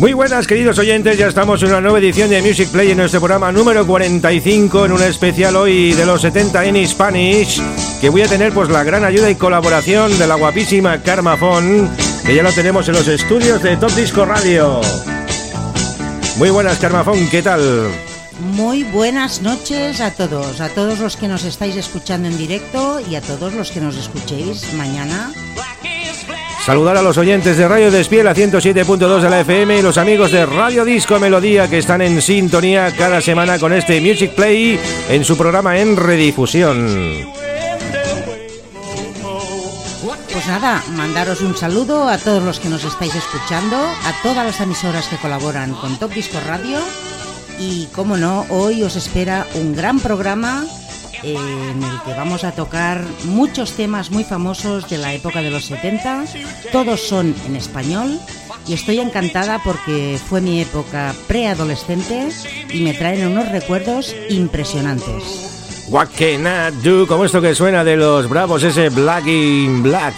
Muy buenas queridos oyentes, ya estamos en una nueva edición de Music Play en nuestro programa número 45 en un especial hoy de los 70 en Spanish que voy a tener pues la gran ayuda y colaboración de la guapísima Karma Fon que ya lo tenemos en los estudios de Top Disco Radio. Muy buenas Karma Fon, ¿qué tal? Muy buenas noches a todos, a todos los que nos estáis escuchando en directo y a todos los que nos escuchéis mañana Saludar a los oyentes de Radio Despiel a 107.2 de la FM y los amigos de Radio Disco Melodía que están en sintonía cada semana con este Music Play en su programa en redifusión. Pues nada, mandaros un saludo a todos los que nos estáis escuchando, a todas las emisoras que colaboran con Top Disco Radio y, como no, hoy os espera un gran programa en el que vamos a tocar muchos temas muy famosos de la época de los 70. Todos son en español y estoy encantada porque fue mi época preadolescente y me traen unos recuerdos impresionantes. What can I do? Como esto que suena de los bravos, ese Black in Black.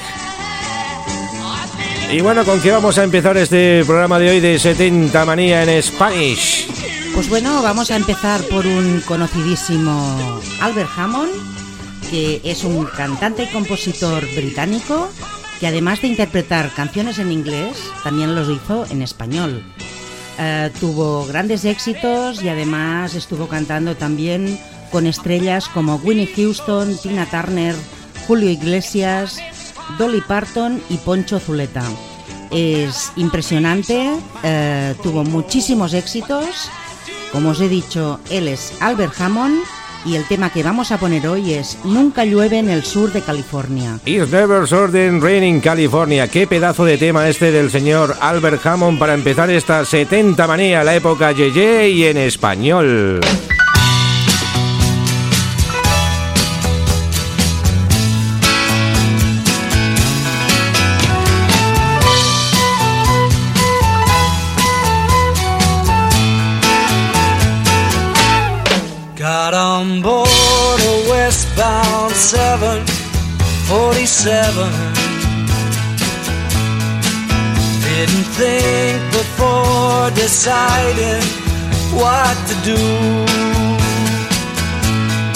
Y bueno, ¿con qué vamos a empezar este programa de hoy de 70 Manía en Spanish? Pues bueno, vamos a empezar por un conocidísimo Albert Hammond, que es un cantante y compositor británico que además de interpretar canciones en inglés, también los hizo en español. Eh, tuvo grandes éxitos y además estuvo cantando también con estrellas como Winnie Houston, Tina Turner, Julio Iglesias, Dolly Parton y Poncho Zuleta. Es impresionante, eh, tuvo muchísimos éxitos como os he dicho, él es Albert Hammond y el tema que vamos a poner hoy es Nunca llueve en el sur de California. It's never Sudden rain in California. Qué pedazo de tema este del señor Albert Hammond para empezar esta 70 manía, la época Yeye y en español. 747. Didn't think before deciding what to do.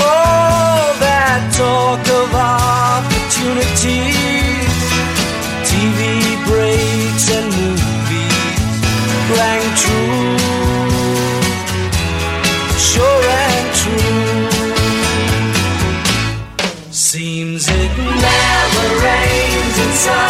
All that talk of opportunities, TV breaks and movies rang true. inside.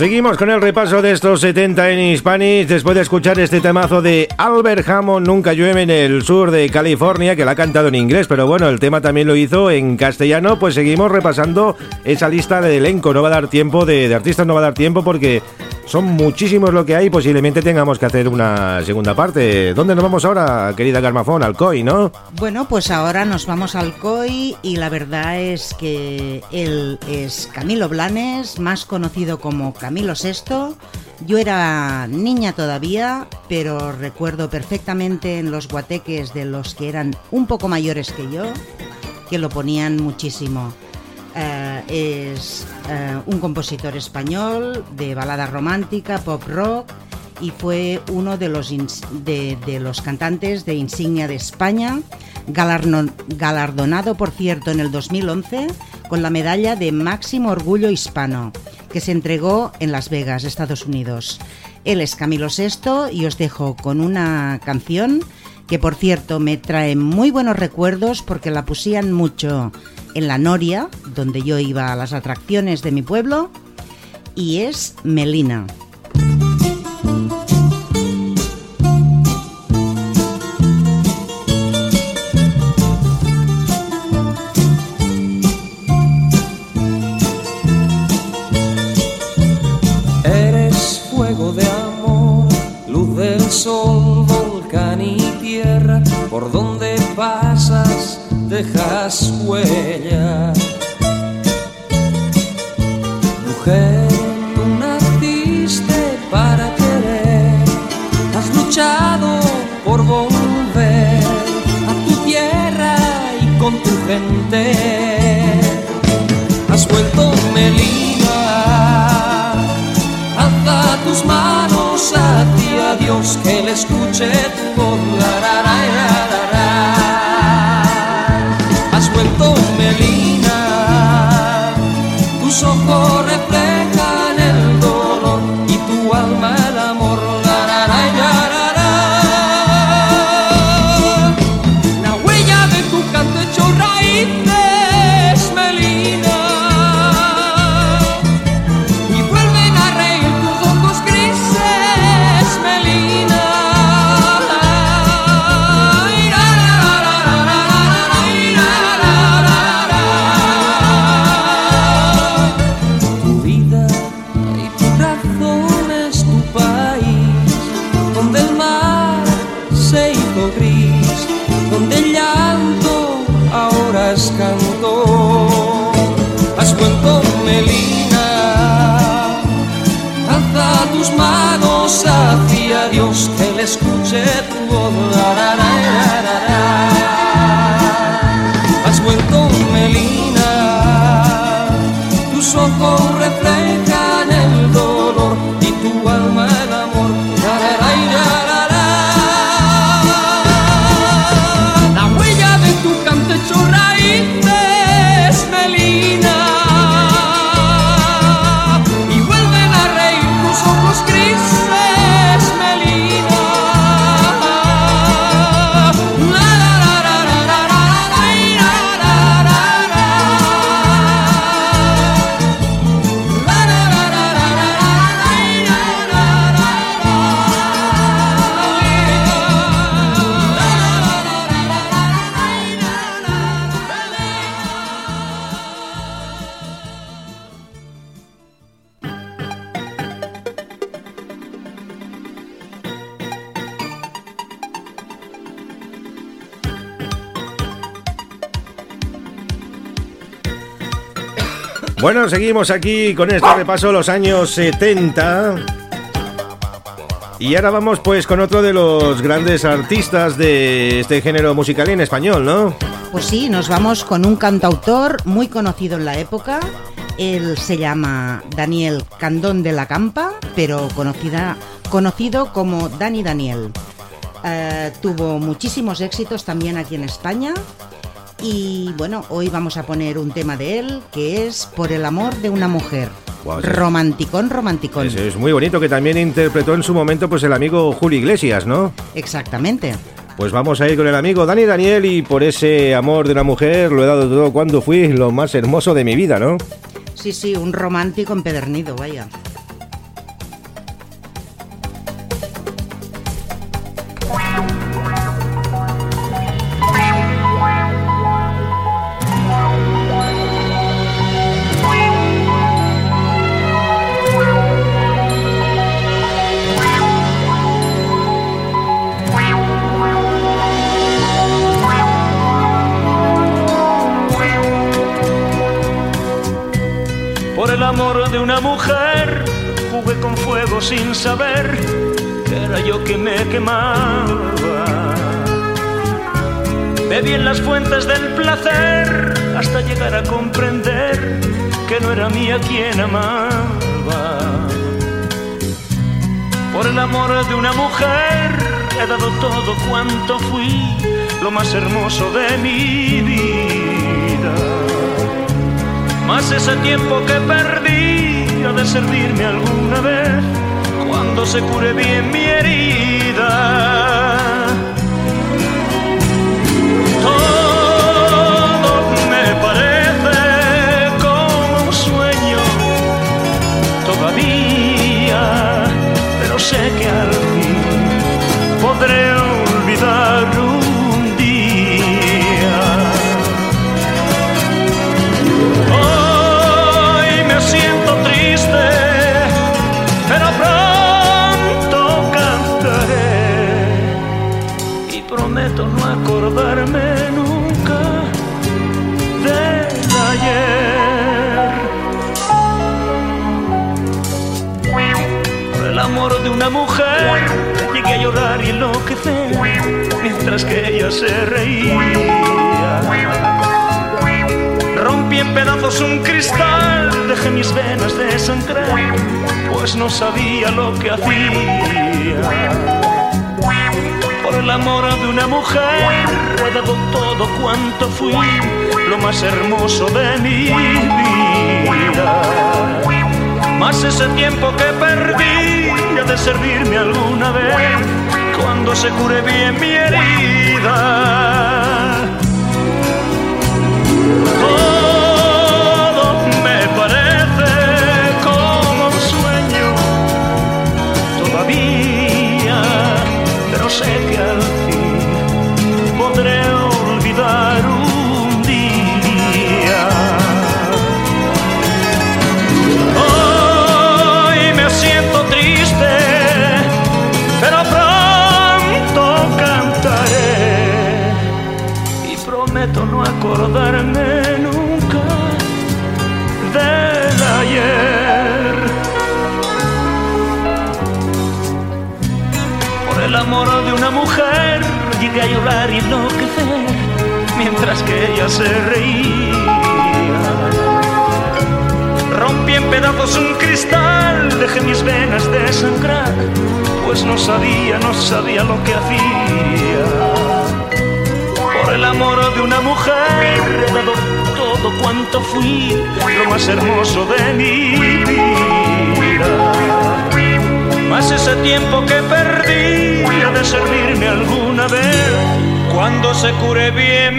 Seguimos con el repaso de estos 70 en Spanish después de escuchar este temazo de Albert Hammond, Nunca llueve en el sur de California, que la ha cantado en inglés, pero bueno, el tema también lo hizo en castellano, pues seguimos repasando esa lista de elenco, no va a dar tiempo, de, de artistas no va a dar tiempo porque son muchísimos lo que hay, posiblemente tengamos que hacer una segunda parte. ¿Dónde nos vamos ahora, querida Garmafón? Al COI, ¿no? Bueno, pues ahora nos vamos al COI y la verdad es que él es Camilo Blanes, más conocido como Camilo VI. Yo era niña todavía, pero recuerdo perfectamente en los guateques de los que eran un poco mayores que yo, que lo ponían muchísimo. Eh, es eh, un compositor español de balada romántica, pop rock y fue uno de los, de, los cantantes de insignia de España, galardonado por cierto en el 2011 con la medalla de máximo orgullo hispano que se entregó en Las Vegas, Estados Unidos. Él es Camilo VI y os dejo con una canción que por cierto me trae muy buenos recuerdos porque la pusían mucho en la Noria, donde yo iba a las atracciones de mi pueblo, y es Melina. Eres fuego de amor, luz del sol, volcán y tierra, por donde pasas dejas Mujer, tú naciste para querer, has luchado por volver a tu tierra y con tu gente. Has vuelto Melina, alza tus manos hacia Dios que le escuche seguimos aquí con este repaso los años 70. Y ahora vamos pues con otro de los grandes artistas de este género musical en español, ¿no? Pues sí, nos vamos con un cantautor muy conocido en la época. Él se llama Daniel Candón de la Campa, pero conocida, conocido como Dani Daniel. Eh, tuvo muchísimos éxitos también aquí en España. Y bueno, hoy vamos a poner un tema de él que es Por el amor de una mujer. Guau, sí. romanticón, romanticón. Eso es muy bonito que también interpretó en su momento pues el amigo Julio Iglesias, ¿no? Exactamente. Pues vamos a ir con el amigo Dani Daniel y por ese amor de una mujer lo he dado todo cuando fui lo más hermoso de mi vida, ¿no? Sí, sí, un romántico empedernido, vaya. Sin saber que era yo que me quemaba. Bebí en las fuentes del placer hasta llegar a comprender que no era mía quien amaba. Por el amor de una mujer he dado todo cuanto fui, lo más hermoso de mi vida. Más ese tiempo que perdí ha de servirme alguna vez cuando se cure bien mi herida. Todo me parece como un sueño todavía, pero sé que al fin podré acordarme nunca del ayer. El amor de una mujer llegué a llorar y enloquecer mientras que ella se reía. Rompí en pedazos un cristal, dejé mis venas de sangrar, pues no sabía lo que hacía. Por el amor de una mujer he todo cuanto fui, lo más hermoso de mi vida. Más ese tiempo que perdí ha de servirme alguna vez cuando se cure bien mi herida. Todo sé que al fin podré olvidar un día. Hoy me siento triste, pero pronto cantaré y prometo no acordarme a llorar y enloquecer mientras que ella se reía. Rompí en pedazos un cristal, dejé mis venas de sangrar, pues no sabía, no sabía lo que hacía. Por el amor de una mujer he todo cuanto fui, lo más hermoso de mi vida. Más ese tiempo que perdí. Ha de servirme alguna vez. Cuando se cure bien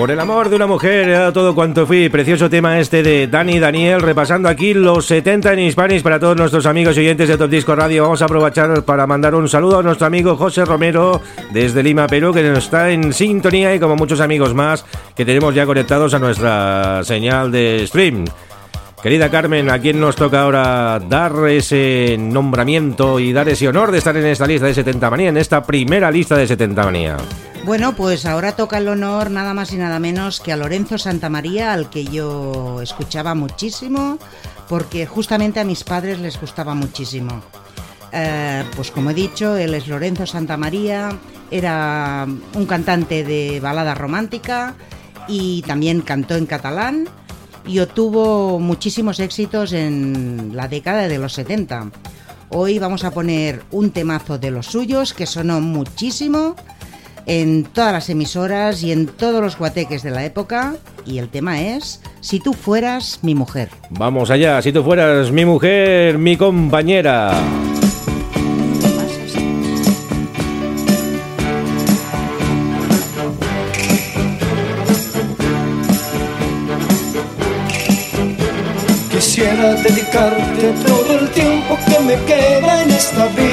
Por el amor de una mujer, era todo cuanto fui. Precioso tema este de Dani Daniel, repasando aquí los 70 en Spanish para todos nuestros amigos y oyentes de Top Disco Radio. Vamos a aprovechar para mandar un saludo a nuestro amigo José Romero desde Lima, Perú, que nos está en sintonía y como muchos amigos más que tenemos ya conectados a nuestra señal de stream. Querida Carmen, ¿a quién nos toca ahora dar ese nombramiento y dar ese honor de estar en esta lista de 70 manía, en esta primera lista de 70 manía? Bueno, pues ahora toca el honor nada más y nada menos que a Lorenzo Santamaría, al que yo escuchaba muchísimo, porque justamente a mis padres les gustaba muchísimo. Eh, pues como he dicho, él es Lorenzo Santamaría, era un cantante de balada romántica y también cantó en catalán y obtuvo muchísimos éxitos en la década de los 70. Hoy vamos a poner un temazo de los suyos que sonó muchísimo en todas las emisoras y en todos los guateques de la época. Y el tema es Si tú fueras mi mujer. Vamos allá, si tú fueras mi mujer, mi compañera. Quisiera dedicarte todo el tiempo que me queda en esta vida.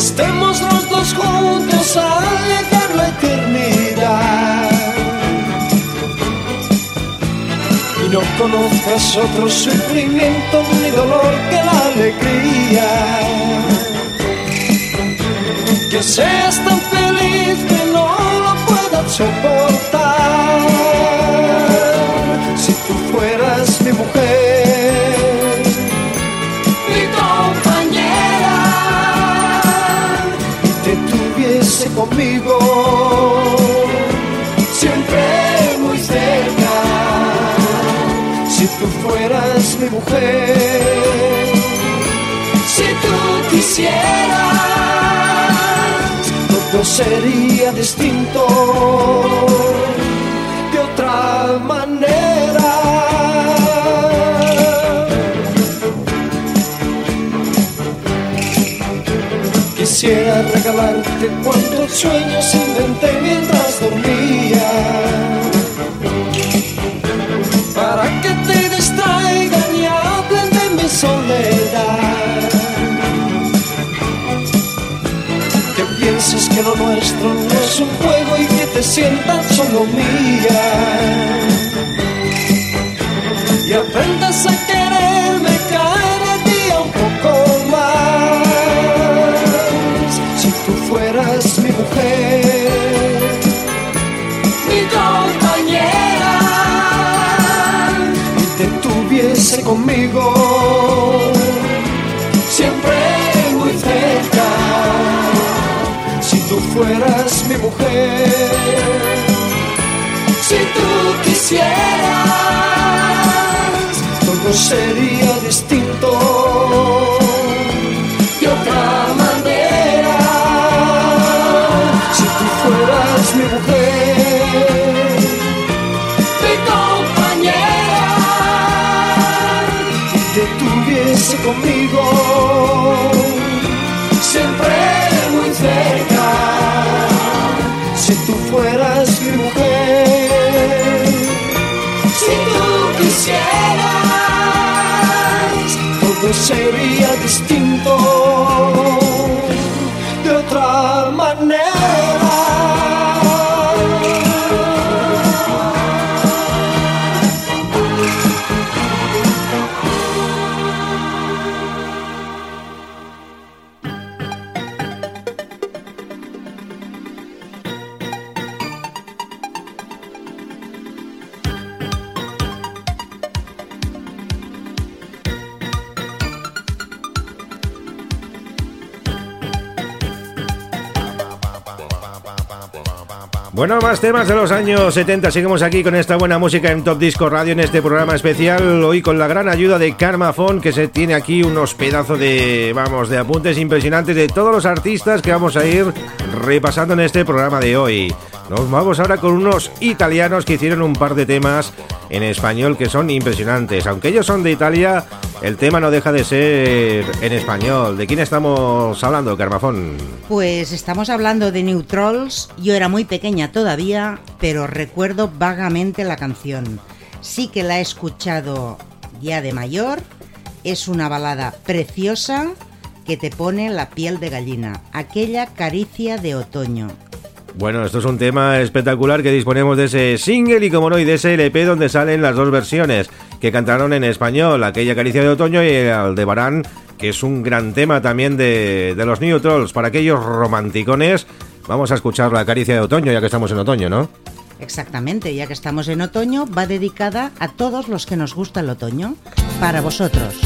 Estemos los dos juntos a llegar la eternidad. Y no conozcas otro sufrimiento ni dolor que la alegría. Que seas tan feliz que no lo puedas soportar. Si tú quisieras, todo sería distinto de otra manera. Quisiera regalarte cuantos sueños inventé mientras dormía. Soledad. Que pienses que lo nuestro no es un juego y que te sientas solo mía. Y aprendas a quererme conmigo, siempre muy cerca. Si tú fueras mi mujer, si tú quisieras, todo sería distinto Si tú fueras mi mujer, si tú quisieras, todo sería distinto más temas de los años 70. Seguimos aquí con esta buena música en Top Disco Radio en este programa especial. Hoy con la gran ayuda de Karma Phone, que se tiene aquí unos pedazos de, vamos, de apuntes impresionantes de todos los artistas que vamos a ir repasando en este programa de hoy. Nos vamos ahora con unos italianos que hicieron un par de temas en español que son impresionantes. Aunque ellos son de Italia, el tema no deja de ser en español. ¿De quién estamos hablando, Carmafón? Pues estamos hablando de New Trolls. Yo era muy pequeña todavía, pero recuerdo vagamente la canción. Sí que la he escuchado ya de mayor. Es una balada preciosa que te pone la piel de gallina. Aquella caricia de otoño. Bueno, esto es un tema espectacular que disponemos de ese single y como no, y de ese LP donde salen las dos versiones que cantaron en español, aquella caricia de otoño y el de Barán, que es un gran tema también de, de los New Trolls. Para aquellos romanticones, vamos a escuchar la caricia de otoño, ya que estamos en otoño, ¿no? Exactamente, ya que estamos en otoño, va dedicada a todos los que nos gusta el otoño. Para vosotros.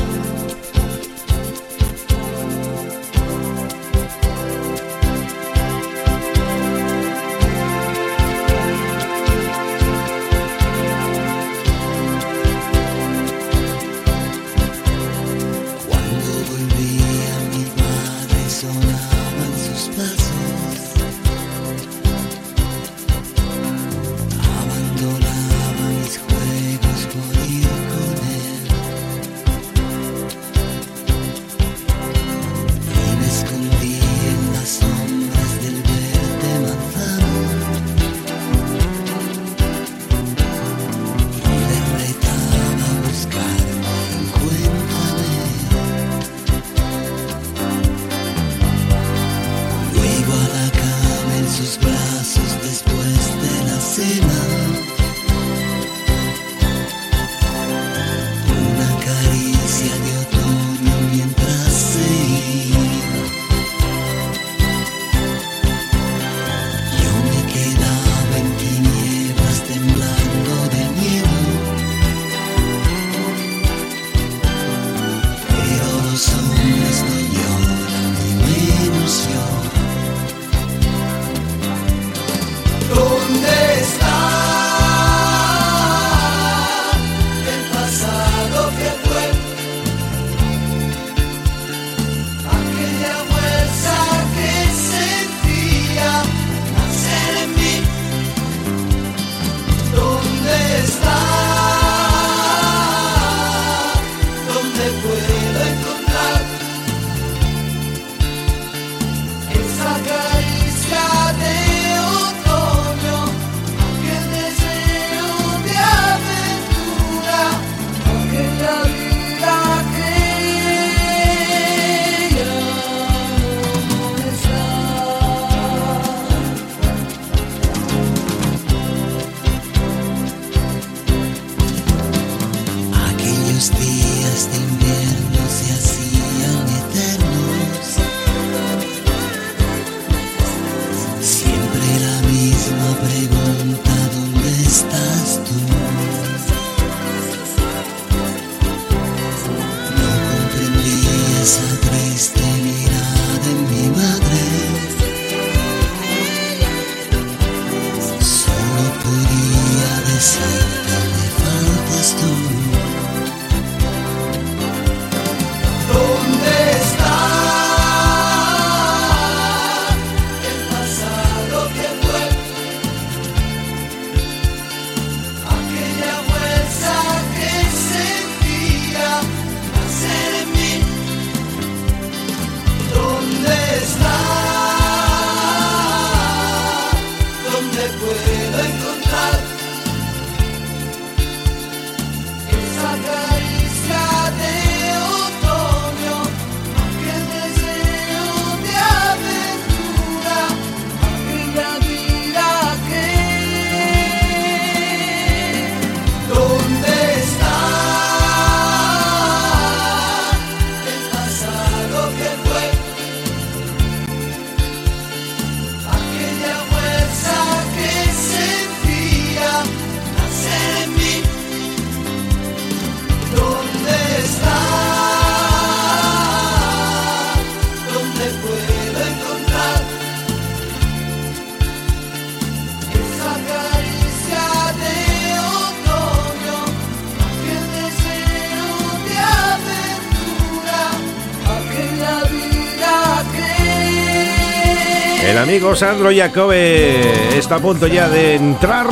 El amigo Sandro Jacobe está a punto ya de entrar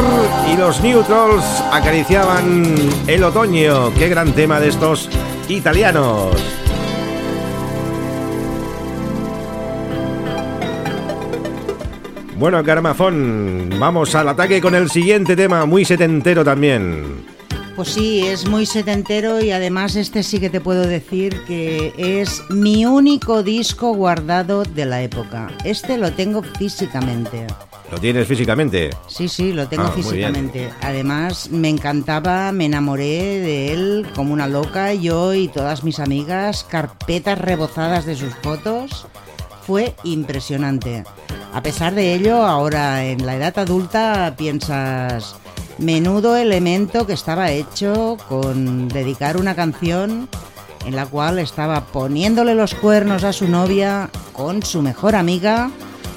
y los Neutrals acariciaban el otoño. Qué gran tema de estos italianos. Bueno, Carmafón, vamos al ataque con el siguiente tema, muy setentero también. Pues sí, es muy setentero y además este sí que te puedo decir que es mi único disco guardado de la época. Este lo tengo físicamente. ¿Lo tienes físicamente? Sí, sí, lo tengo Ah, físicamente. Además, me encantaba, me enamoré de él como una loca, yo y todas mis amigas, carpetas rebozadas de sus fotos. Fue impresionante. A pesar de ello, ahora en la edad adulta piensas, menudo elemento que estaba hecho con dedicar una canción en la cual estaba poniéndole los cuernos a su novia con su mejor amiga,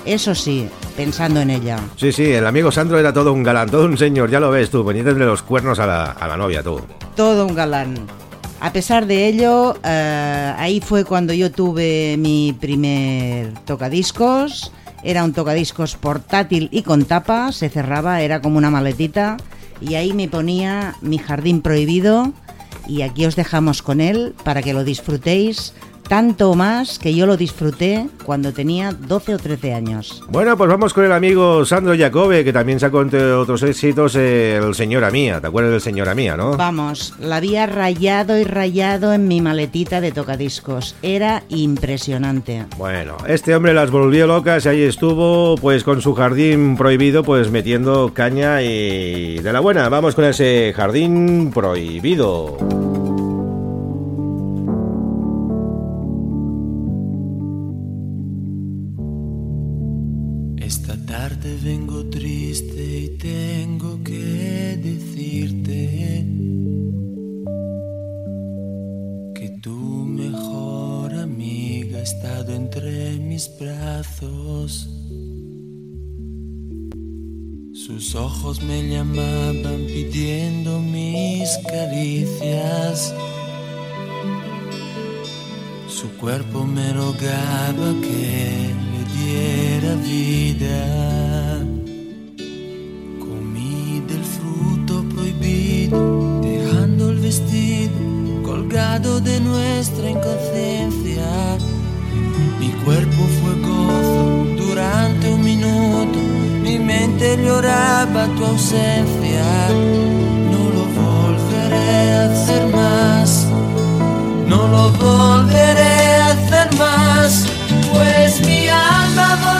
eso sí, pensando en ella. Sí, sí, el amigo Sandro era todo un galán, todo un señor, ya lo ves tú, poniéndole los cuernos a la, a la novia, tú. todo un galán. A pesar de ello, eh, ahí fue cuando yo tuve mi primer tocadiscos. Era un tocadiscos portátil y con tapa, se cerraba, era como una maletita. Y ahí me ponía mi jardín prohibido. Y aquí os dejamos con él para que lo disfrutéis tanto más que yo lo disfruté cuando tenía 12 o 13 años. Bueno, pues vamos con el amigo Sandro Jacobe, que también sacó entre otros éxitos eh, el Señora Mía. ¿Te acuerdas del Señora Mía, no? Vamos, la había rayado y rayado en mi maletita de tocadiscos. Era impresionante. Bueno, este hombre las volvió locas y ahí estuvo, pues con su jardín prohibido, pues metiendo caña y de la buena. Vamos con ese jardín prohibido. Me llamaban pidiendo mis caricias. Su cuerpo me rogaba que le diera vida. Comí del fruto prohibido, dejando el vestido colgado de nuestra inconsciencia. Mi cuerpo fue gozo durante un minuto, lloraba tu ausencia. No lo volveré a hacer más. No lo volveré a hacer más, pues mi alma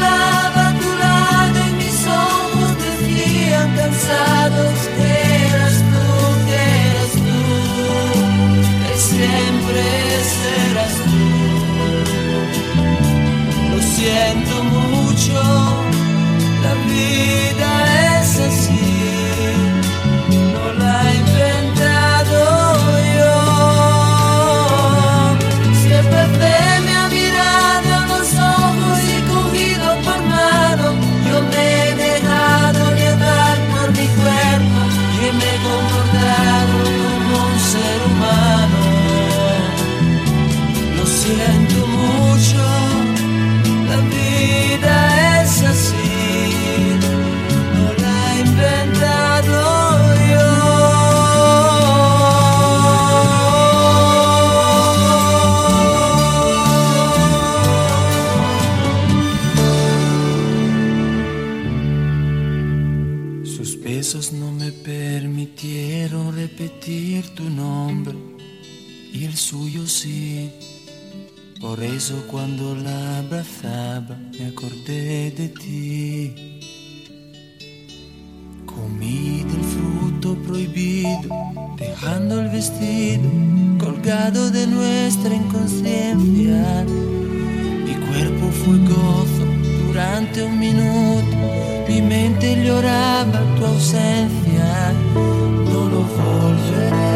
vida Por eso cuando la abrazaba me acordé de ti. Comí del fruto prohibido, dejando el vestido colgado de nuestra inconsciencia. Mi cuerpo fue gozo durante un minuto, mi mente lloraba tu ausencia. No lo volveré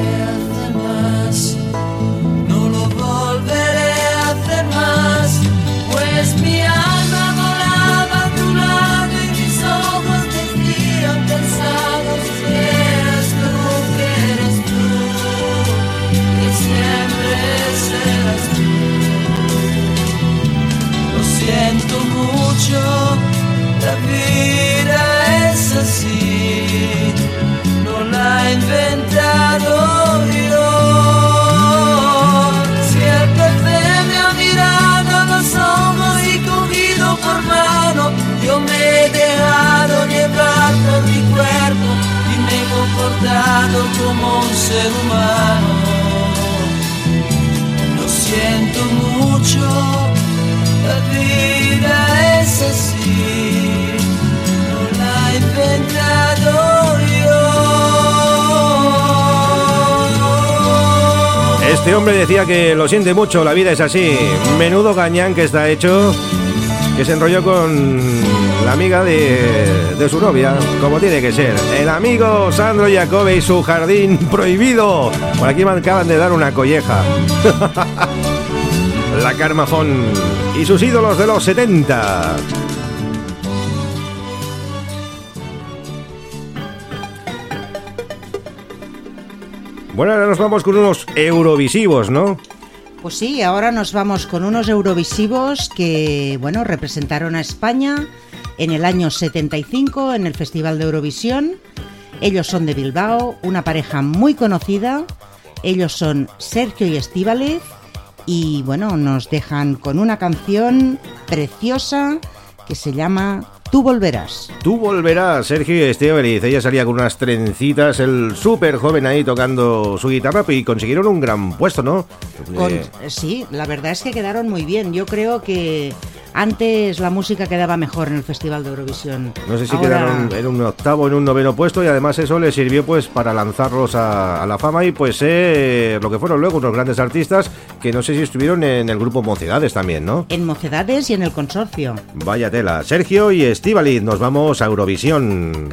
como un ser humano. Lo siento mucho, la vida es así, no la he inventado yo. Este hombre decía que lo siente mucho, la vida es así. Menudo gañán que está hecho, que se enrolló con la amiga de, de su novia, como tiene que ser. El amigo Sandro Jacobe y su jardín prohibido. Por aquí me acaban de dar una colleja. la Carmafón y sus ídolos de los 70. Bueno, ahora nos vamos con unos eurovisivos, ¿no? Pues sí, ahora nos vamos con unos Eurovisivos que, bueno, representaron a España en el año 75 en el Festival de Eurovisión. Ellos son de Bilbao, una pareja muy conocida. Ellos son Sergio y Estíbaliz y, bueno, nos dejan con una canción preciosa que se llama Tú volverás. Tú volverás, Sergio y Estebeliz. Ella salía con unas trencitas, el súper joven ahí tocando su guitarra y consiguieron un gran puesto, ¿no? Con- Eh, sí, la verdad es que quedaron muy bien. Yo creo que antes la música quedaba mejor en el Festival de Eurovisión. no sé si Ahora- quedaron en un octavo, en un noveno puesto y además eso les sirvió pues para lanzarlos a, a la fama y pues eh, lo que fueron luego unos grandes artistas que no sé si estuvieron en el grupo Mocedades también, ¿no? En Mocedades y en el Consorcio. Vaya tela. Sergio y Estíbaliz, nos vamos a Eurovisión.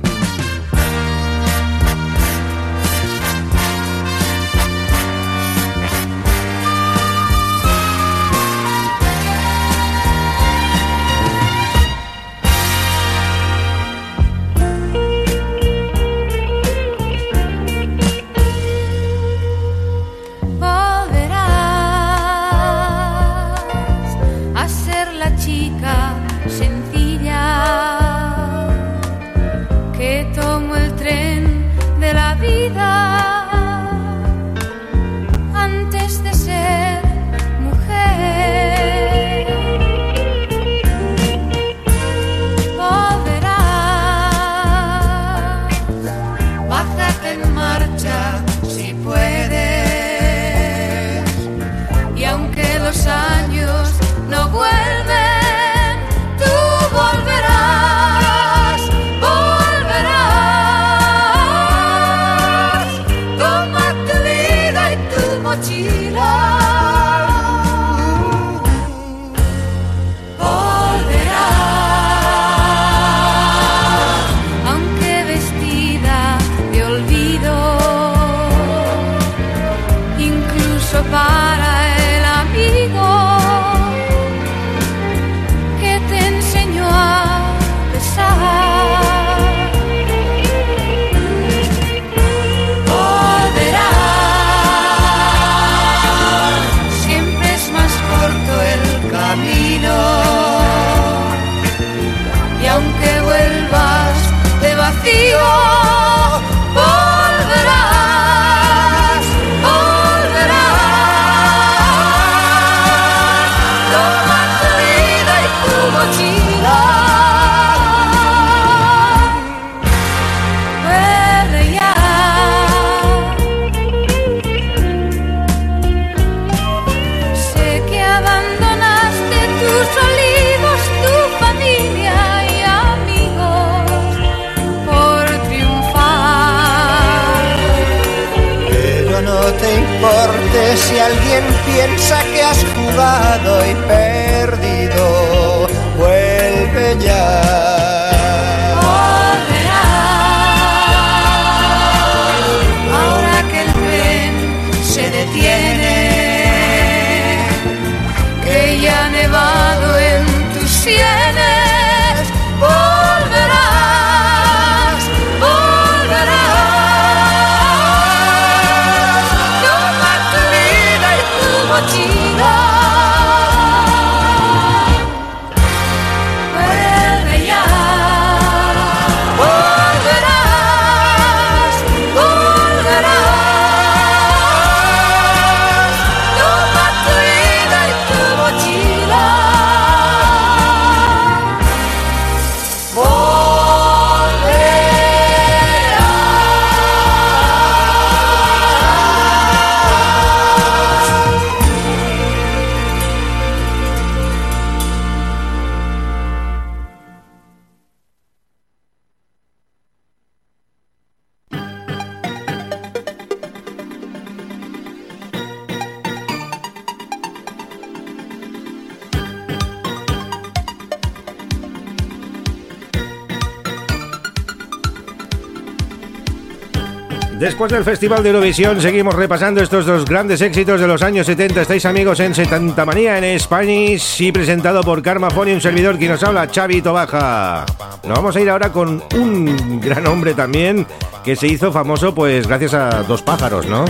Después del Festival de Eurovisión seguimos repasando estos dos grandes éxitos de los años 70. Estáis amigos en 70 Manía en Spanish y presentado por Karma Foni, un servidor que nos habla, Xavi Tobaja. Nos vamos a ir ahora con un gran hombre también que se hizo famoso pues gracias a dos pájaros, ¿no?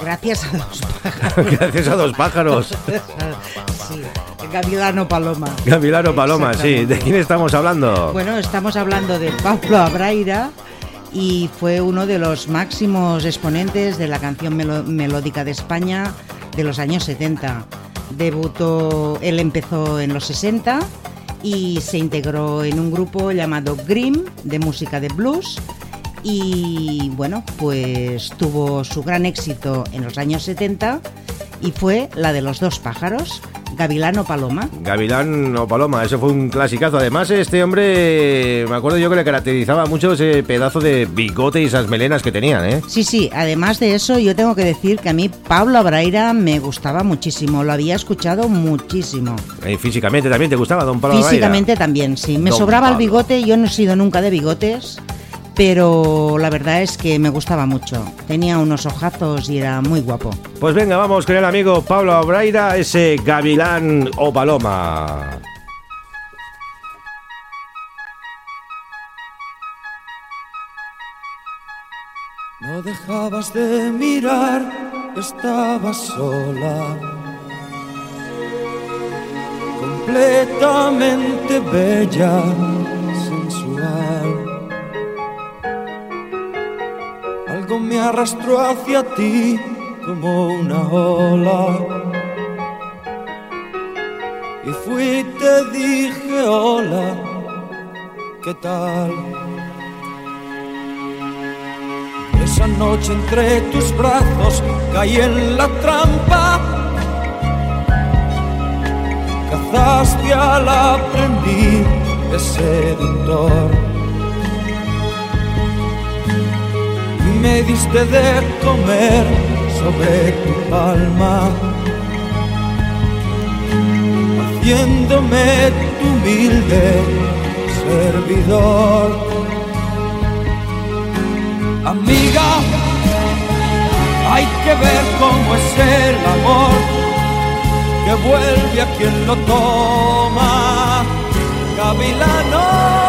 Gracias a dos pájaros. gracias a dos pájaros. sí, Gavilano Paloma. Gavilano Paloma, sí. ¿De quién estamos hablando? Bueno, estamos hablando de Pablo Abraira y fue uno de los máximos exponentes de la canción melódica de España de los años 70. Debutó, él empezó en los 60 y se integró en un grupo llamado Grimm de música de blues y bueno, pues tuvo su gran éxito en los años 70 y fue la de los dos pájaros, Gavilano Paloma. Gavilán o Paloma, eso fue un clasicazo. Además, este hombre, me acuerdo yo que le caracterizaba mucho ese pedazo de bigote y esas melenas que tenían, ¿eh? Sí, sí, además de eso yo tengo que decir que a mí Pablo Abraira me gustaba muchísimo, lo había escuchado muchísimo. Y físicamente también te gustaba, don Pablo Físicamente también, sí. Me Don sobraba el bigote, yo no he sido nunca de bigotes, pero la verdad es que me gustaba mucho. Tenía unos ojazos y era muy guapo. Pues venga, vamos con el amigo Pablo Abraira, ese Gavilán o Paloma. No dejabas de mirar, estabas sola. Completamente bella, me arrastró hacia ti como una ola. Y fui y te dije hola, ¿qué tal? Esa noche entre tus brazos caí en la trampa. Cazaste al aprendiz de seductor. Me diste de comer sobre tu palma. Haciéndome tu humilde servidor. Amiga, hay que ver cómo es el amor que vuelve a quien lo toma. Gavilano,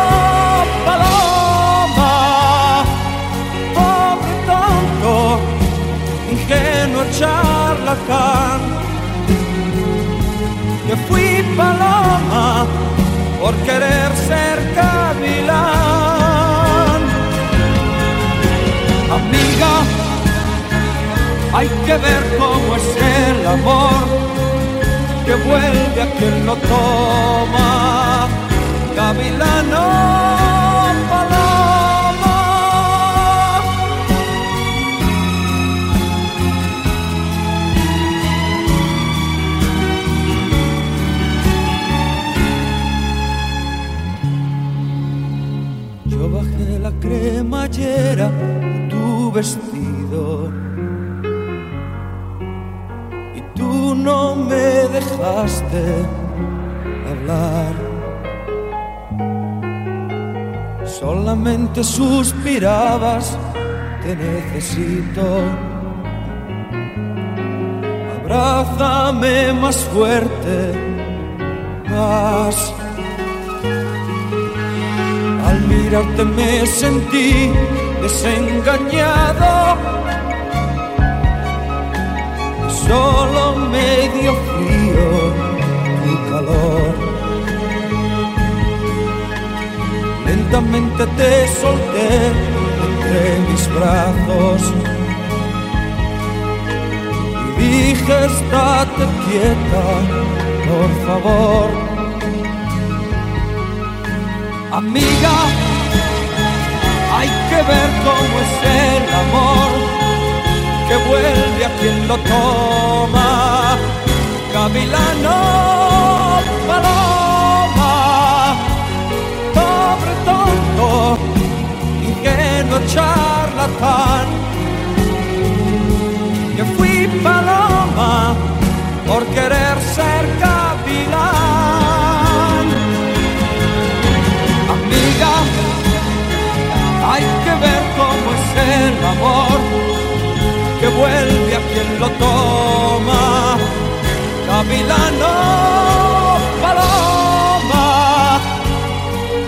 Fui paloma por querer ser gavilán. Amiga, hay que ver cómo es el amor que vuelve a quien lo toma. Gavilano, cremallera tu vestido y tú no me dejaste hablar. Solamente suspirabas, te necesito. Abrázame más fuerte, más. Mirarte me sentí desengañado. Solo me dio frío tu calor. Lentamente te solté entre mis brazos. Y dije, estate quieta, por favor. Amiga, hay que ver cómo es el amor que vuelve a quien lo toma. Gavilano, paloma, pobre tonto, ingenuo charlatán. Amor que vuelve a quien lo toma. Gavilano, paloma,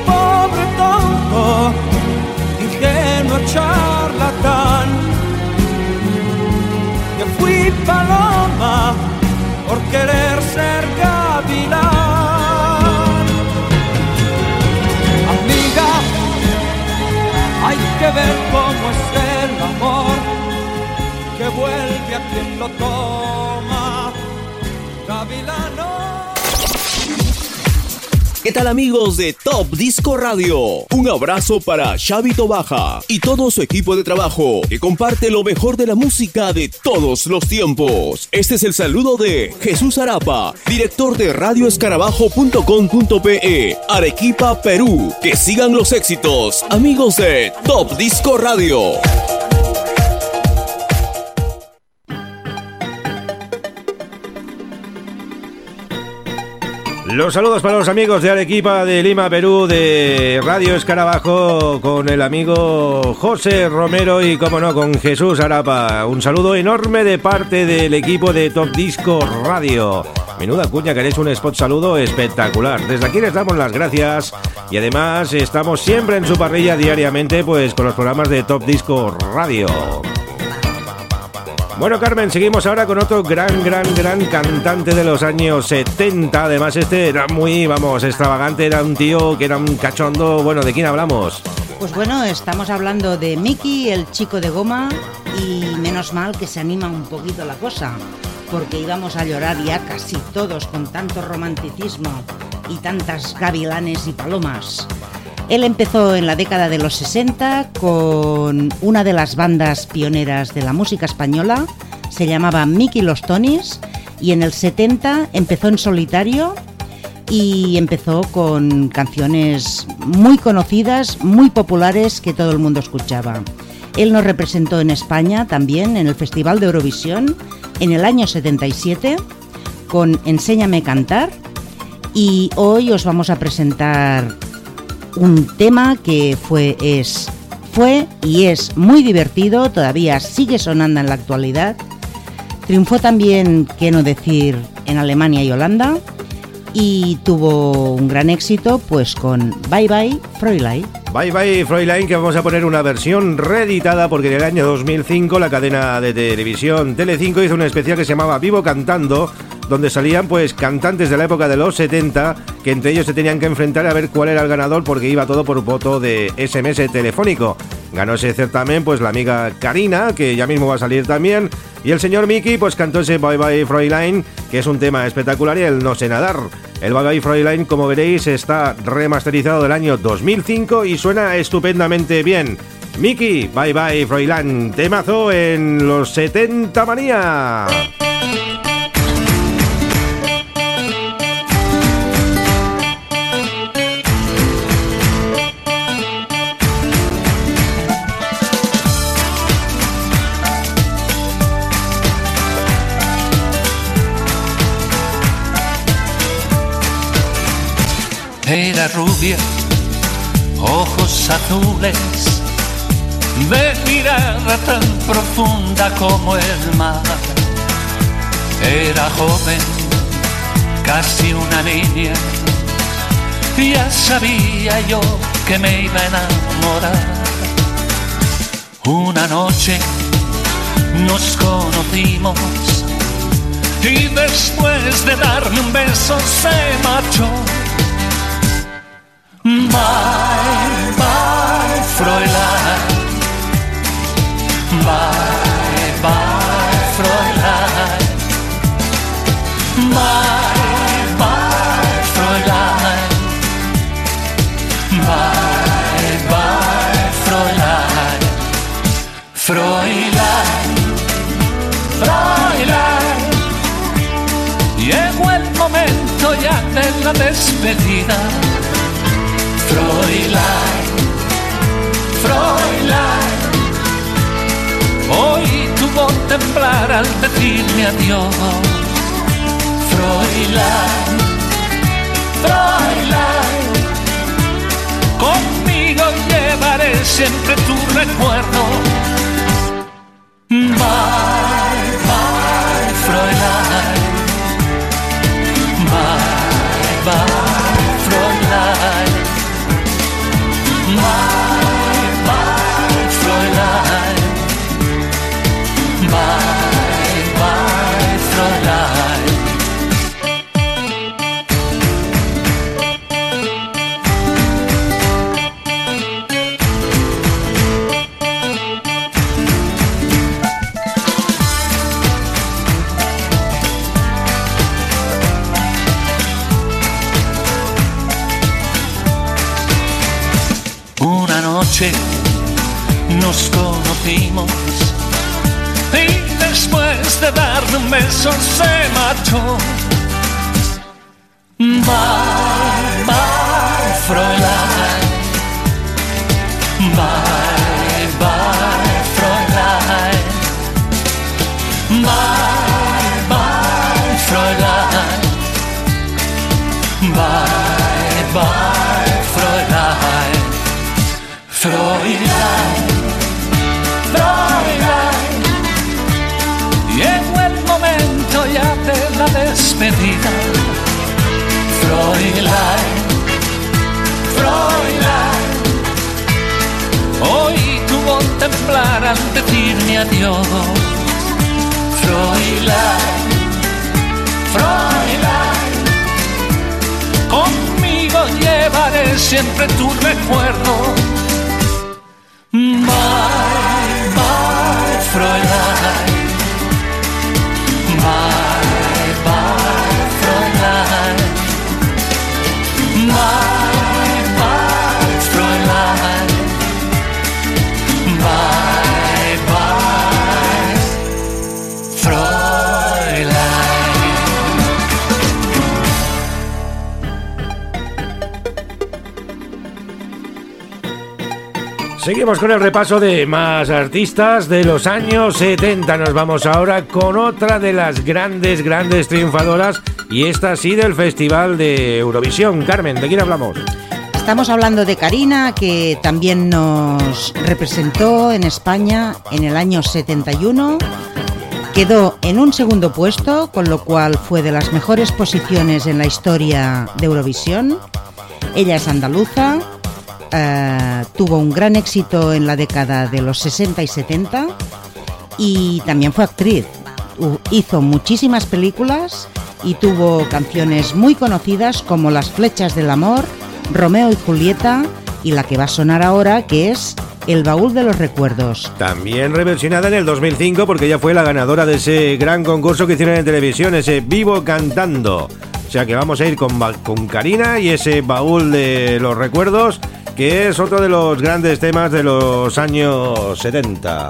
pobre tonto, ingenuo charlatán. Que fui paloma por querer ser gavilán. Amiga, hay que ver cómo es que vuelve a quien lo toma. Gavilano. ¿Qué tal amigos de Top Disco Radio? Un abrazo para Xavi Baja y todo su equipo de trabajo que comparte lo mejor de la música de todos los tiempos. Este es el saludo de Jesús Arapa, director de radioescarabajo.com.pe, Arequipa, Perú. Que sigan los éxitos, amigos de Top Disco Radio. Los saludos para los amigos de Arequipa, de Lima, Perú, de Radio Escarabajo, con el amigo José Romero y, como no, con Jesús Arapa. Un saludo enorme de parte del equipo de Top Disco Radio. Menuda cuña que eres un spot saludo espectacular. Desde aquí les damos las gracias y además estamos siempre en su parrilla diariamente pues con los programas de Top Disco Radio. Bueno, Carmen, seguimos ahora con otro gran, gran, gran cantante de los años 70. Además, este era muy, vamos, extravagante. Era un tío que era un cachondo. Bueno, ¿de quién hablamos? Pues bueno, estamos hablando de Mickey, el chico de goma, y menos mal que se anima un poquito la cosa, porque íbamos a llorar ya casi todos con tanto romanticismo y tantas gavilanes y palomas. Él empezó en la década de los 60 con una de las bandas pioneras de la música española, se llamaba Mickey Los Tonys, y en el 70 empezó en solitario y empezó con canciones muy conocidas, muy populares que todo el mundo escuchaba. Él nos representó en España también en el Festival de Eurovisión en el año 77 con Enséñame a cantar y hoy os vamos a presentar un tema que fue es fue y es muy divertido, todavía sigue sonando en la actualidad. Triunfó también, qué no decir, en Alemania y Holanda y tuvo un gran éxito pues con Bye Bye Fräulein. Bye Bye Fräulein, que vamos a poner una versión reeditada porque en el año 2005 la cadena de televisión Telecinco hizo un especial que se llamaba Vivo Cantando donde salían pues cantantes de la época de los 70 que entre ellos se tenían que enfrentar a ver cuál era el ganador porque iba todo por voto de SMS telefónico. Ganó ese certamen pues la amiga Karina, que ya mismo va a salir también, y el señor Mickey pues cantó ese Bye Bye Fräulein, que es un tema espectacular y el no sé nadar. El Bye Bye Fräulein, como veréis, está remasterizado del año 2005 y suena estupendamente bien. Mickey, Bye Bye Fräulein, temazo en los 70 manía. Era rubia, ojos azules, de mirada tan profunda como el mar. Era joven, casi una niña, ya sabía yo que me iba a enamorar. Una noche nos conocimos y después de darme un beso se marchó. Bye, bye, Fräulein. Bye, bye, Fräulein. Bye, bye, Fräulein. Bye, bye, Fräulein. Fräulein, Fräulein. Llegó el momento ya de la despedida. Fräulein, Fräulein, hoy tu voz temblar al decirme adiós. Fräulein, Fräulein, conmigo llevaré siempre tu recuerdo. noche adiós. Fräulein. Fräulein. Conmigo llevaré siempre tu recuerdo. Seguimos con el repaso de más artistas de los años 70. Nos vamos ahora con otra de las grandes, grandes triunfadoras y esta sí del Festival de Eurovisión. Carmen, ¿de quién hablamos? Estamos hablando de Karina, que también nos representó en España en el año 71. Quedó en un segundo puesto, con lo cual fue de las mejores posiciones en la historia de Eurovisión. Ella es andaluza, eh, tuvo un gran éxito en la década de los 60 y 70 y también fue actriz. Hizo muchísimas películas y tuvo canciones muy conocidas como Las flechas del amor, Romeo y Julieta y la que va a sonar ahora que es El baúl de los recuerdos. También reversionada en el 2005 porque ella fue la ganadora de ese gran concurso que hicieron en televisión, ese Vivo Cantando. O sea que vamos a ir con, con Karina y ese baúl de los recuerdos, que es otro de los grandes temas de los años 70.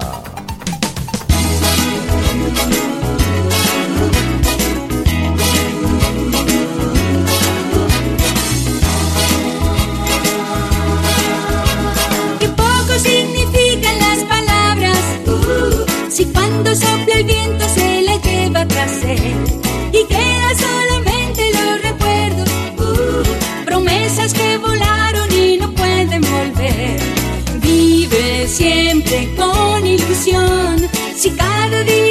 Ilusión. Si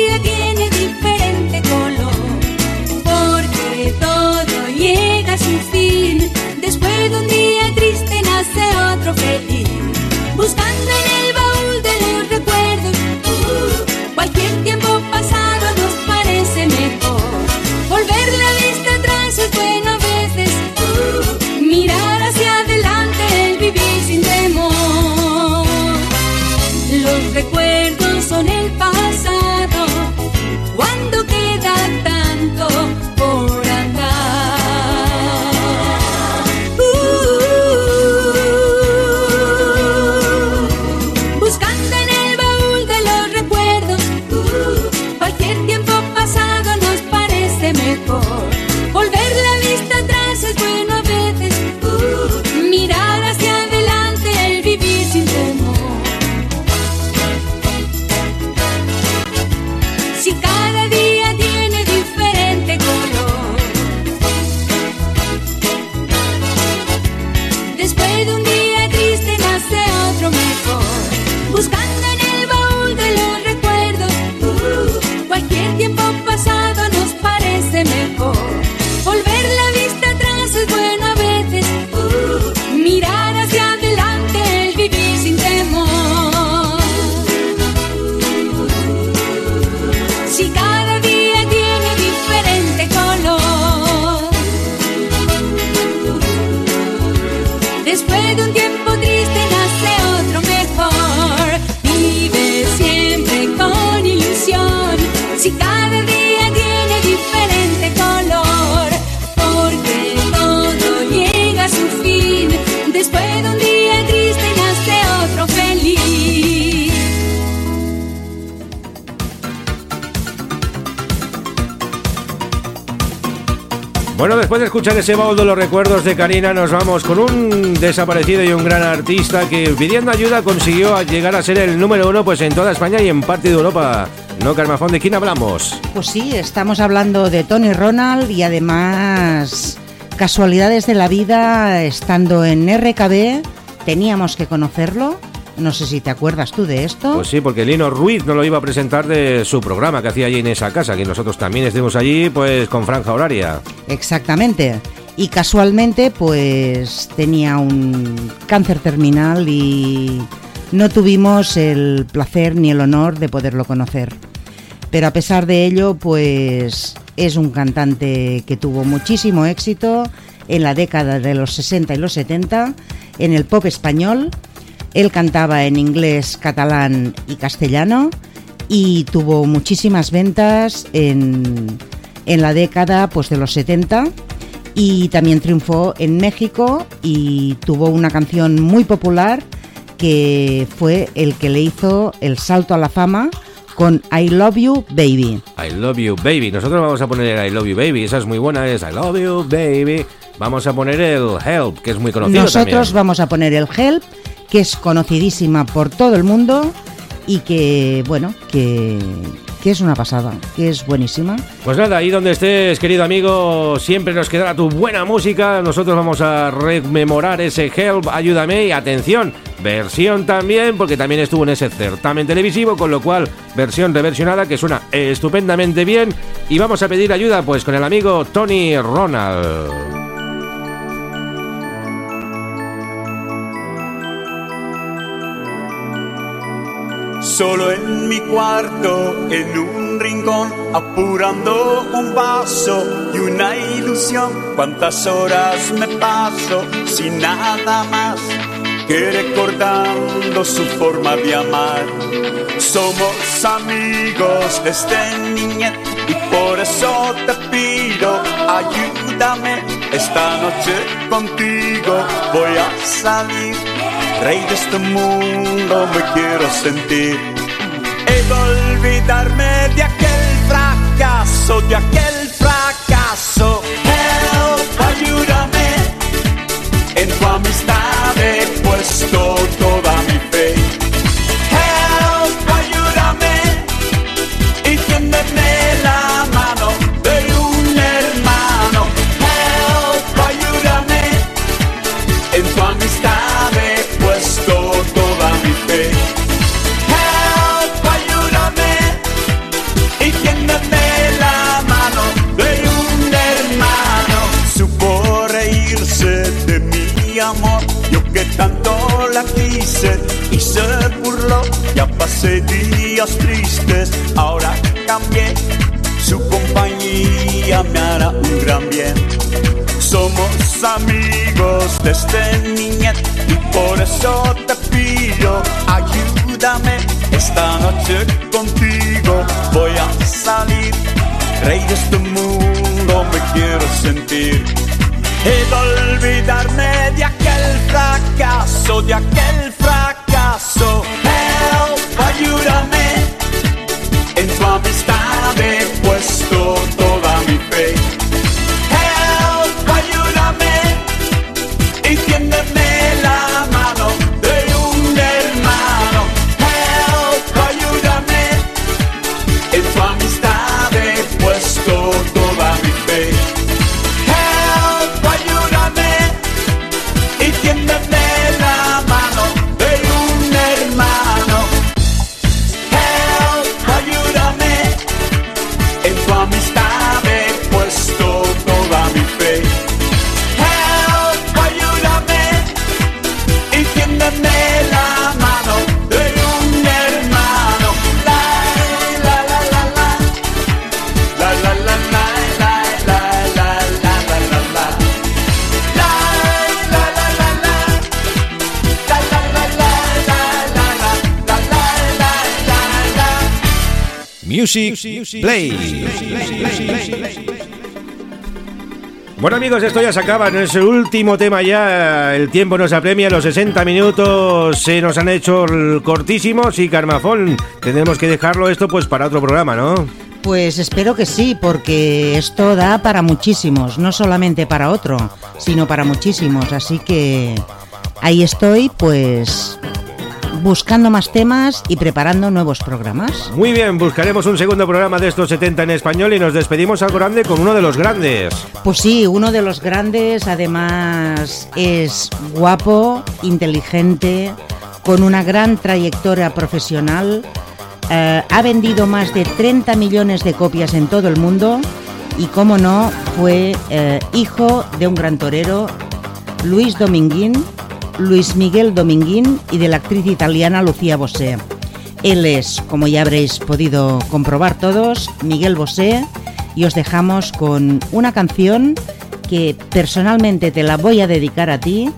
escuchar ese baúl de los recuerdos de Karina, nos vamos con un desaparecido y un gran artista que pidiendo ayuda consiguió llegar a ser el número uno pues en toda España y en parte de Europa. ¿No, Carmafón? ¿De quién hablamos? Pues sí, estamos hablando de Tony Ronald y además casualidades de la vida, estando en RKB, teníamos que conocerlo no sé si te acuerdas tú de esto. Pues sí, porque Lino Ruiz nos lo iba a presentar de su programa que hacía allí en esa casa, que nosotros también estuvimos allí pues con franja horaria. Exactamente. Y casualmente pues tenía un cáncer terminal y no tuvimos el placer ni el honor de poderlo conocer. Pero a pesar de ello pues es un cantante que tuvo muchísimo éxito en la década de los 60 y los 70 en el pop español él cantaba en inglés, catalán y castellano y tuvo muchísimas ventas en, la década pues, de los 70 y también triunfó en México y tuvo una canción muy popular que fue el que le hizo el salto a la fama con I Love You Baby. I Love You Baby. Nosotros vamos a poner I Love You Baby. Esa es muy buena, es I Love You Baby. Vamos a poner el Help, que es muy conocido. Nosotros vamos a poner el Help que es conocidísima por todo el mundo y que, bueno, que, que es una pasada, que es buenísima. Pues nada, ahí donde estés, querido amigo, siempre nos quedará tu buena música. Nosotros vamos a rememorar ese Help, ayúdame y atención, versión también, porque también estuvo en ese certamen televisivo, con lo cual versión reversionada que suena estupendamente bien. Y vamos a pedir ayuda pues con el amigo Tony Ronald. Solo en mi cuarto, en un rincón, apurando un vaso y una ilusión. Cuántas horas me paso sin nada más que recordando su forma de amar. Somos amigos desde niñez y por eso te pido, ayúdame esta noche contigo. Voy a salir rey de este mundo me quiero sentir. He olvidarme de aquel fracaso, de aquel fracaso. Help, ayúdame. En tu amistad he puesto toda mi fe. Se burló. Ya pasé días tristes, ahora cambié. Su compañía me hará un gran bien. Somos amigos desde niñez y por eso te pido, ayúdame esta noche contigo. Voy a salir, rey de este mundo me quiero sentir. He de olvidarme de aquel fracaso, de aquel fracaso. Help, ayúdame. En tu amistad he puesto toda mi fe. Music, Play. Bueno amigos, esto ya se acaba, no es el último tema ya, el tiempo nos apremia, los 60 minutos se nos han hecho cortísimos y Carmafón, tenemos que dejarlo esto pues para otro programa, ¿no? Pues espero que sí, porque esto da para muchísimos, no solamente para otro, sino para muchísimos. Así que ahí estoy, pues buscando más temas y preparando nuevos programas. Muy bien, buscaremos un segundo programa de estos 70 en español y nos despedimos al grande con uno de los grandes. Pues sí, uno de los grandes, además es guapo, inteligente, con una gran trayectoria profesional. Eh, ha vendido más de 30 millones de copias en todo el mundo y, como no, fue eh, hijo de un gran torero, Luis Dominguín, Luis Miguel Dominguín y de la actriz italiana Lucía Bosé. Él es, como ya habréis podido comprobar todos, Miguel Bosé y os dejamos con una canción que personalmente te la voy a dedicar a ti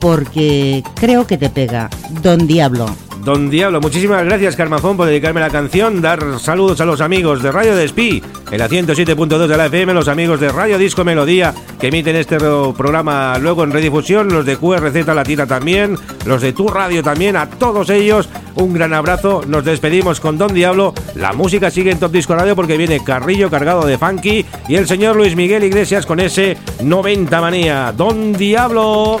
porque creo que te pega, Don Diablo. Don Diablo, muchísimas gracias Carmafón por dedicarme la canción, dar saludos a los amigos de Radio Despí, en la 107.2 de la FM, los amigos de Radio Disco Melodía, que emiten este programa luego en redifusión, los de QRZ Latina también, los de Tu Radio también, a todos ellos un gran abrazo, nos despedimos con Don Diablo, la música sigue en Top Disco Radio porque viene Carrillo cargado de funky y el señor Luis Miguel Iglesias con ese 90 manía, Don Diablo.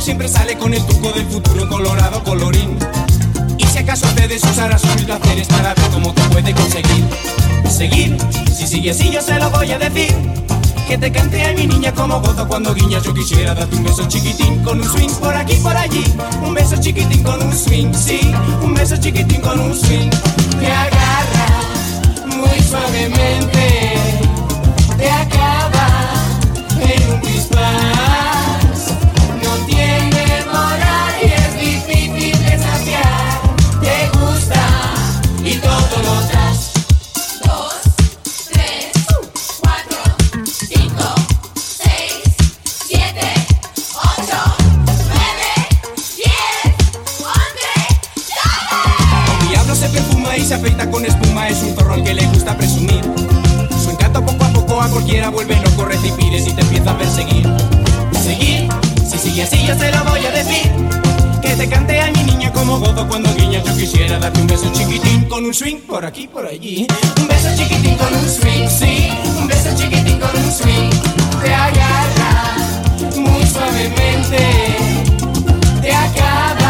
siempre sale con el truco del futuro colorado colorín. Y si acaso ustedes usará sus placeres para ver cómo te puede conseguir. Seguir, si sigue así yo se lo voy a decir. Que te cante a mi niña como gozo cuando guiñas Yo quisiera darte un beso chiquitín con un swing por aquí por allí. Un beso chiquitín con un swing, sí. Un beso chiquitín con un swing. Te agarra muy suavemente. Te acaba en un dispar y te empieza a perseguir. Seguir, si sigue así yo se lo voy a decir. Te cante a mi niña como gozo cuando guiña. Yo quisiera darte un beso chiquitín con un swing por aquí, por allí. Un beso chiquitín con un swing, sí. Un beso chiquitín con un swing. Te agarra muy suavemente. Te acaba